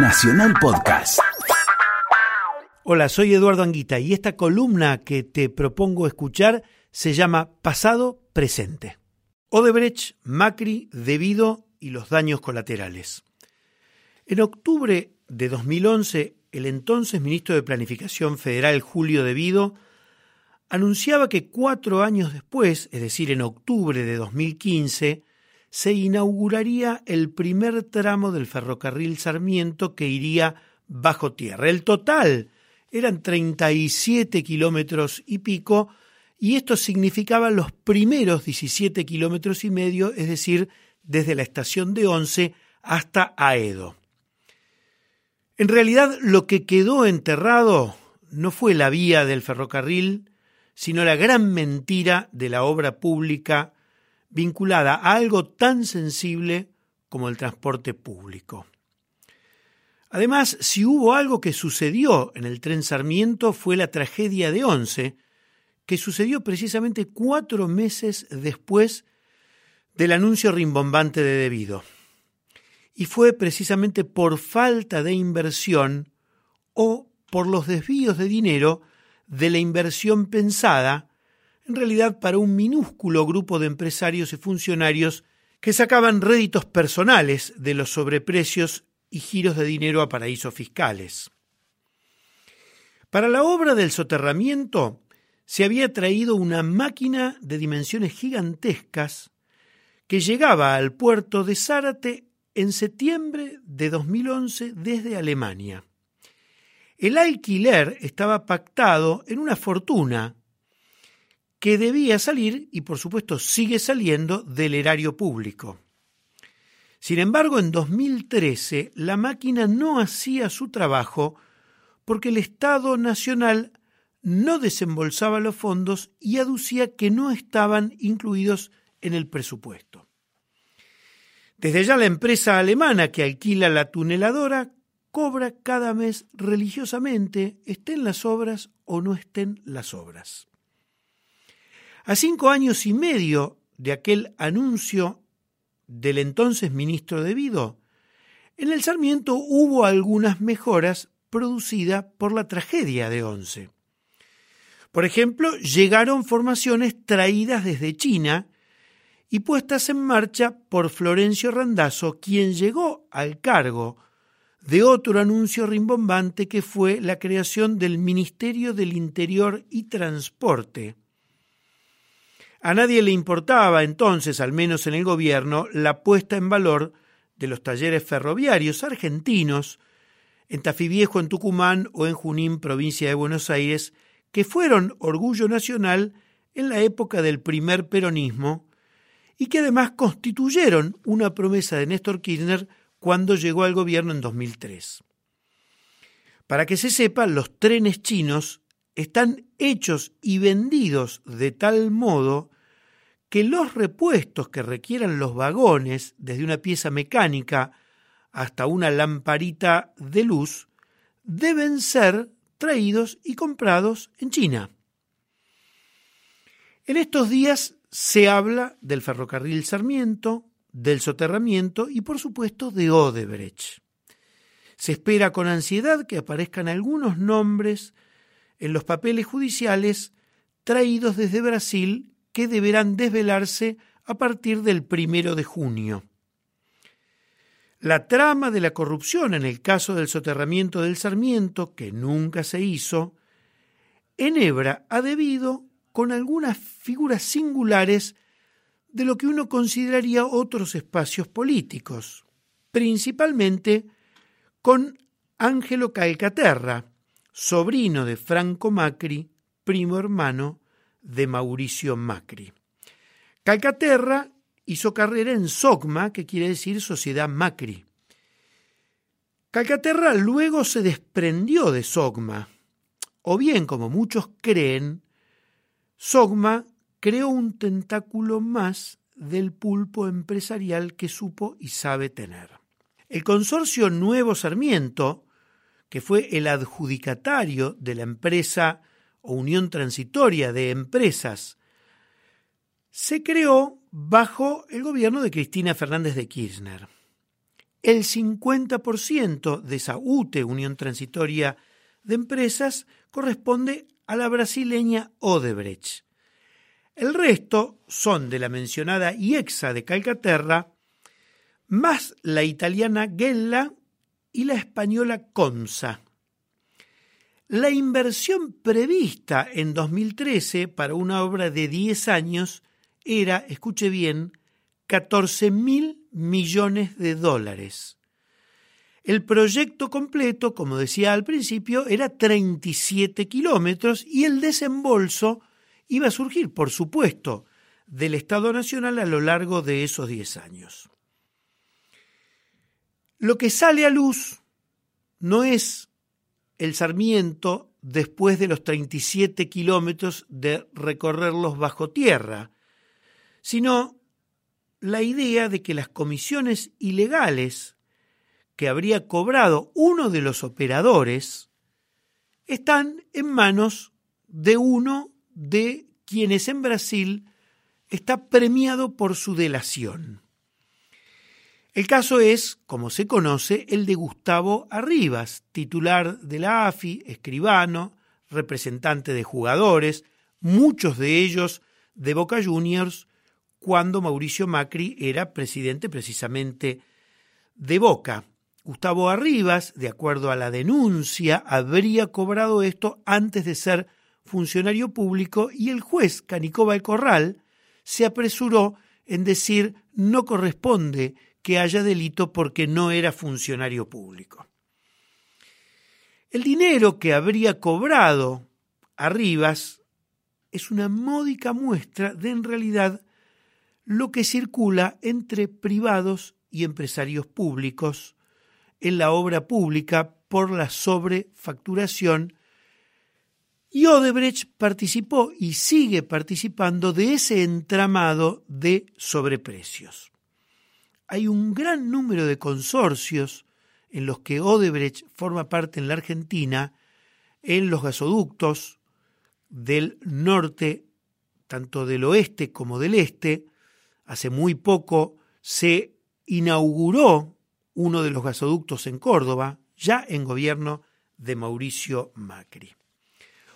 Nacional Podcast. Hola, soy Eduardo Anguita y esta columna que te propongo escuchar se llama Pasado Presente. Odebrecht, Macri, Debido y los daños colaterales. En octubre de 2011, el entonces ministro de Planificación Federal, Julio Debido, anunciaba que cuatro años después, es decir, en octubre de 2015, se inauguraría el primer tramo del ferrocarril Sarmiento que iría bajo tierra. El total eran 37 kilómetros y pico, y esto significaba los primeros 17 kilómetros y medio, es decir, desde la estación de Once hasta Aedo. En realidad, lo que quedó enterrado no fue la vía del ferrocarril, sino la gran mentira de la obra pública vinculada a algo tan sensible como el transporte público. Además, si hubo algo que sucedió en el tren Sarmiento fue la tragedia de Once, que sucedió precisamente cuatro meses después del anuncio rimbombante de debido. Y fue precisamente por falta de inversión o por los desvíos de dinero de la inversión pensada en realidad para un minúsculo grupo de empresarios y funcionarios que sacaban réditos personales de los sobreprecios y giros de dinero a paraísos fiscales. Para la obra del soterramiento se había traído una máquina de dimensiones gigantescas que llegaba al puerto de Zárate en septiembre de 2011 desde Alemania. El alquiler estaba pactado en una fortuna que debía salir y por supuesto sigue saliendo del erario público. Sin embargo, en 2013 la máquina no hacía su trabajo porque el Estado Nacional no desembolsaba los fondos y aducía que no estaban incluidos en el presupuesto. Desde ya la empresa alemana que alquila la tuneladora cobra cada mes religiosamente, estén las obras o no estén las obras. A cinco años y medio de aquel anuncio del entonces ministro de Vido, en el Sarmiento hubo algunas mejoras producidas por la tragedia de Once. Por ejemplo, llegaron formaciones traídas desde China y puestas en marcha por Florencio Randazzo, quien llegó al cargo de otro anuncio rimbombante que fue la creación del Ministerio del Interior y Transporte, a nadie le importaba entonces, al menos en el gobierno, la puesta en valor de los talleres ferroviarios argentinos en Tafiviejo, en Tucumán o en Junín, provincia de Buenos Aires, que fueron orgullo nacional en la época del primer peronismo y que además constituyeron una promesa de Néstor Kirchner cuando llegó al gobierno en 2003. Para que se sepa, los trenes chinos están hechos y vendidos de tal modo que los repuestos que requieran los vagones, desde una pieza mecánica hasta una lamparita de luz, deben ser traídos y comprados en China. En estos días se habla del ferrocarril Sarmiento, del soterramiento y por supuesto de Odebrecht. Se espera con ansiedad que aparezcan algunos nombres en los papeles judiciales traídos desde Brasil que deberán desvelarse a partir del primero de junio. La trama de la corrupción en el caso del soterramiento del Sarmiento, que nunca se hizo, enhebra ha debido con algunas figuras singulares de lo que uno consideraría otros espacios políticos, principalmente con Ángelo Calcaterra, sobrino de Franco Macri, primo hermano de Mauricio Macri. Calcaterra hizo carrera en SOCMA, que quiere decir Sociedad Macri. Calcaterra luego se desprendió de SOCMA, o bien, como muchos creen, SOCMA creó un tentáculo más del pulpo empresarial que supo y sabe tener. El consorcio Nuevo Sarmiento que fue el adjudicatario de la empresa o unión transitoria de empresas, se creó bajo el gobierno de Cristina Fernández de Kirchner. el 50% de esa UTE, Unión Transitoria de Empresas, corresponde a la brasileña Odebrecht. El resto son de la mencionada IEXA de Calcaterra, más la italiana Gella y la española Consa. La inversión prevista en 2013 para una obra de 10 años era, escuche bien, 14 mil millones de dólares. El proyecto completo, como decía al principio, era 37 kilómetros y el desembolso iba a surgir, por supuesto, del Estado Nacional a lo largo de esos 10 años. Lo que sale a luz no es el Sarmiento después de los 37 kilómetros de recorrerlos bajo tierra, sino la idea de que las comisiones ilegales que habría cobrado uno de los operadores están en manos de uno de quienes en Brasil está premiado por su delación. El caso es, como se conoce, el de Gustavo Arribas, titular de la AFI, escribano, representante de jugadores, muchos de ellos de Boca Juniors, cuando Mauricio Macri era presidente precisamente de Boca. Gustavo Arribas, de acuerdo a la denuncia, habría cobrado esto antes de ser funcionario público y el juez Canicoba el Corral se apresuró en decir no corresponde que haya delito porque no era funcionario público. El dinero que habría cobrado Arribas es una módica muestra de en realidad lo que circula entre privados y empresarios públicos en la obra pública por la sobrefacturación y Odebrecht participó y sigue participando de ese entramado de sobreprecios hay un gran número de consorcios en los que Odebrecht forma parte en la Argentina, en los gasoductos del norte, tanto del oeste como del este. Hace muy poco se inauguró uno de los gasoductos en Córdoba, ya en gobierno de Mauricio Macri.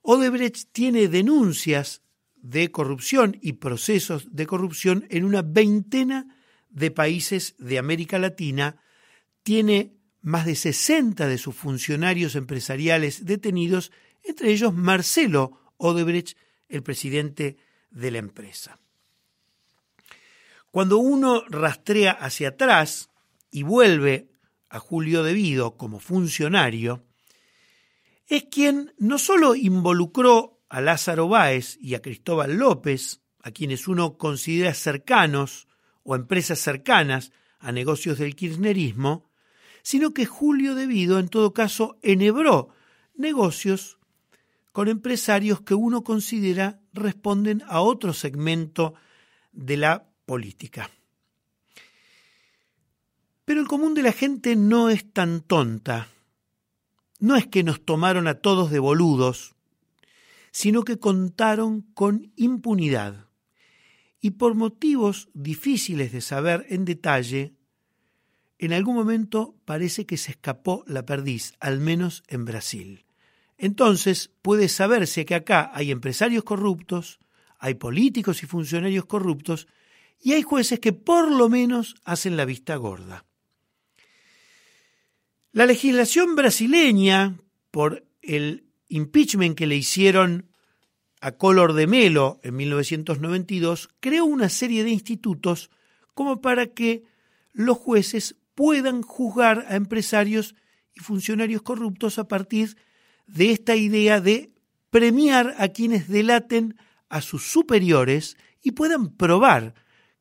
Odebrecht tiene denuncias de corrupción y procesos de corrupción en una veintena de países de América Latina, tiene más de 60 de sus funcionarios empresariales detenidos, entre ellos Marcelo Odebrecht, el presidente de la empresa. Cuando uno rastrea hacia atrás y vuelve a Julio Devido como funcionario, es quien no solo involucró a Lázaro Báez y a Cristóbal López, a quienes uno considera cercanos o empresas cercanas a negocios del kirchnerismo, sino que Julio Devido, en todo caso, enhebró negocios con empresarios que uno considera responden a otro segmento de la política. Pero el común de la gente no es tan tonta. No es que nos tomaron a todos de boludos, sino que contaron con impunidad y por motivos difíciles de saber en detalle, en algún momento parece que se escapó la perdiz, al menos en Brasil. Entonces puede saberse que acá hay empresarios corruptos, hay políticos y funcionarios corruptos, y hay jueces que por lo menos hacen la vista gorda. La legislación brasileña, por el impeachment que le hicieron a Color de Melo en 1992, creó una serie de institutos como para que los jueces puedan juzgar a empresarios y funcionarios corruptos a partir de esta idea de premiar a quienes delaten a sus superiores y puedan probar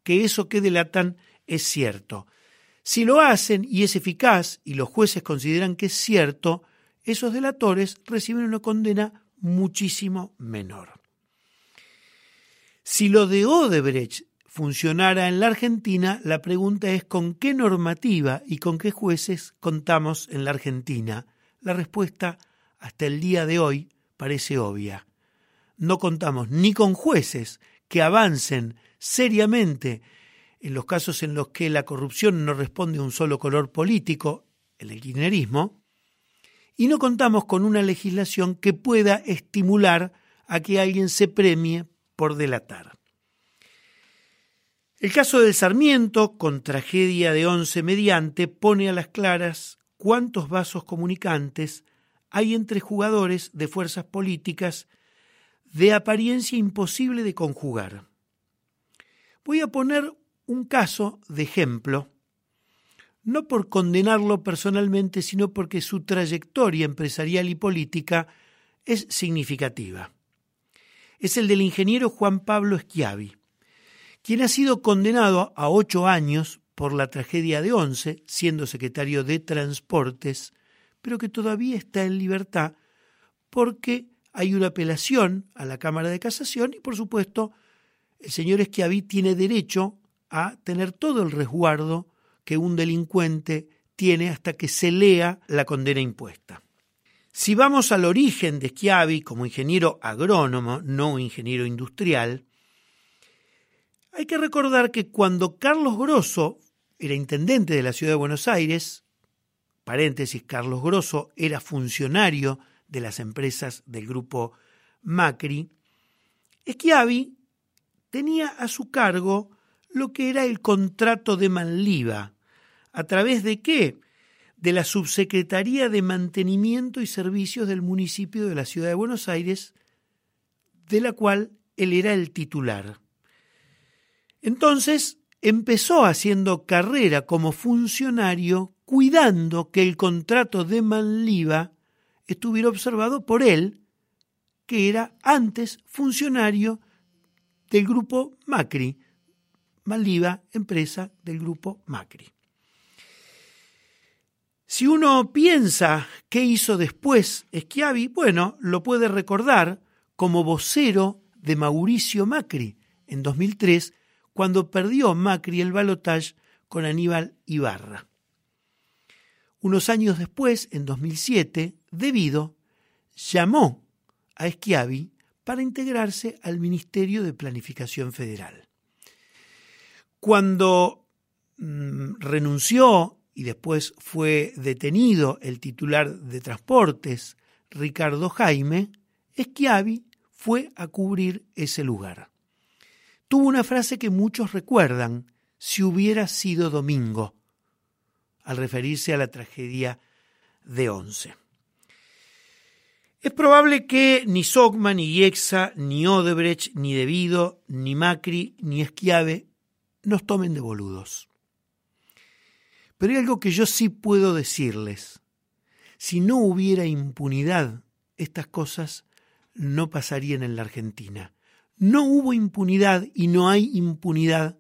que eso que delatan es cierto. Si lo hacen y es eficaz y los jueces consideran que es cierto, esos delatores reciben una condena muchísimo menor. Si lo de Odebrecht funcionara en la Argentina, la pregunta es con qué normativa y con qué jueces contamos en la Argentina. La respuesta hasta el día de hoy parece obvia. No contamos ni con jueces que avancen seriamente en los casos en los que la corrupción no responde a un solo color político, el kirchnerismo, y no contamos con una legislación que pueda estimular a que alguien se premie por delatar. El caso del Sarmiento, con tragedia de once mediante, pone a las claras cuántos vasos comunicantes hay entre jugadores de fuerzas políticas de apariencia imposible de conjugar. Voy a poner un caso de ejemplo, no por condenarlo personalmente, sino porque su trayectoria empresarial y política es significativa. Es el del ingeniero Juan Pablo Schiavi, quien ha sido condenado a ocho años por la tragedia de Once, siendo secretario de Transportes, pero que todavía está en libertad porque hay una apelación a la Cámara de Casación y, por supuesto, el señor Schiavi tiene derecho a tener todo el resguardo que un delincuente tiene hasta que se lea la condena impuesta. Si vamos al origen de Schiavi como ingeniero agrónomo, no ingeniero industrial, hay que recordar que cuando Carlos Grosso era intendente de la ciudad de Buenos Aires, paréntesis, Carlos Grosso era funcionario de las empresas del grupo Macri, Schiavi tenía a su cargo lo que era el contrato de Manliva. ¿A través de qué? De la Subsecretaría de Mantenimiento y Servicios del municipio de la Ciudad de Buenos Aires, de la cual él era el titular. Entonces empezó haciendo carrera como funcionario, cuidando que el contrato de Manliva estuviera observado por él, que era antes funcionario del grupo Macri, Maldiva, empresa del grupo Macri. Si uno piensa qué hizo después Schiavi, bueno, lo puede recordar como vocero de Mauricio Macri en 2003, cuando perdió Macri el balotaje con Aníbal Ibarra. Unos años después, en 2007, Debido llamó a Schiavi para integrarse al Ministerio de Planificación Federal. Cuando mm, renunció y después fue detenido el titular de Transportes, Ricardo Jaime, Schiavi fue a cubrir ese lugar. Tuvo una frase que muchos recuerdan, si hubiera sido domingo, al referirse a la tragedia de Once. Es probable que ni Sogma, ni Yexa, ni Odebrecht, ni Devido, ni Macri, ni Esquiave nos tomen de boludos. Pero hay algo que yo sí puedo decirles. Si no hubiera impunidad, estas cosas no pasarían en la Argentina. No hubo impunidad y no hay impunidad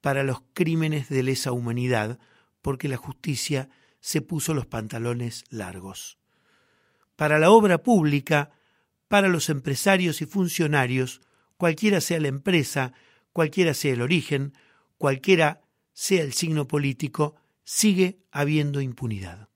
para los crímenes de lesa humanidad, porque la justicia se puso los pantalones largos. Para la obra pública, para los empresarios y funcionarios, cualquiera sea la empresa, cualquiera sea el origen, cualquiera sea el signo político, sigue habiendo impunidad.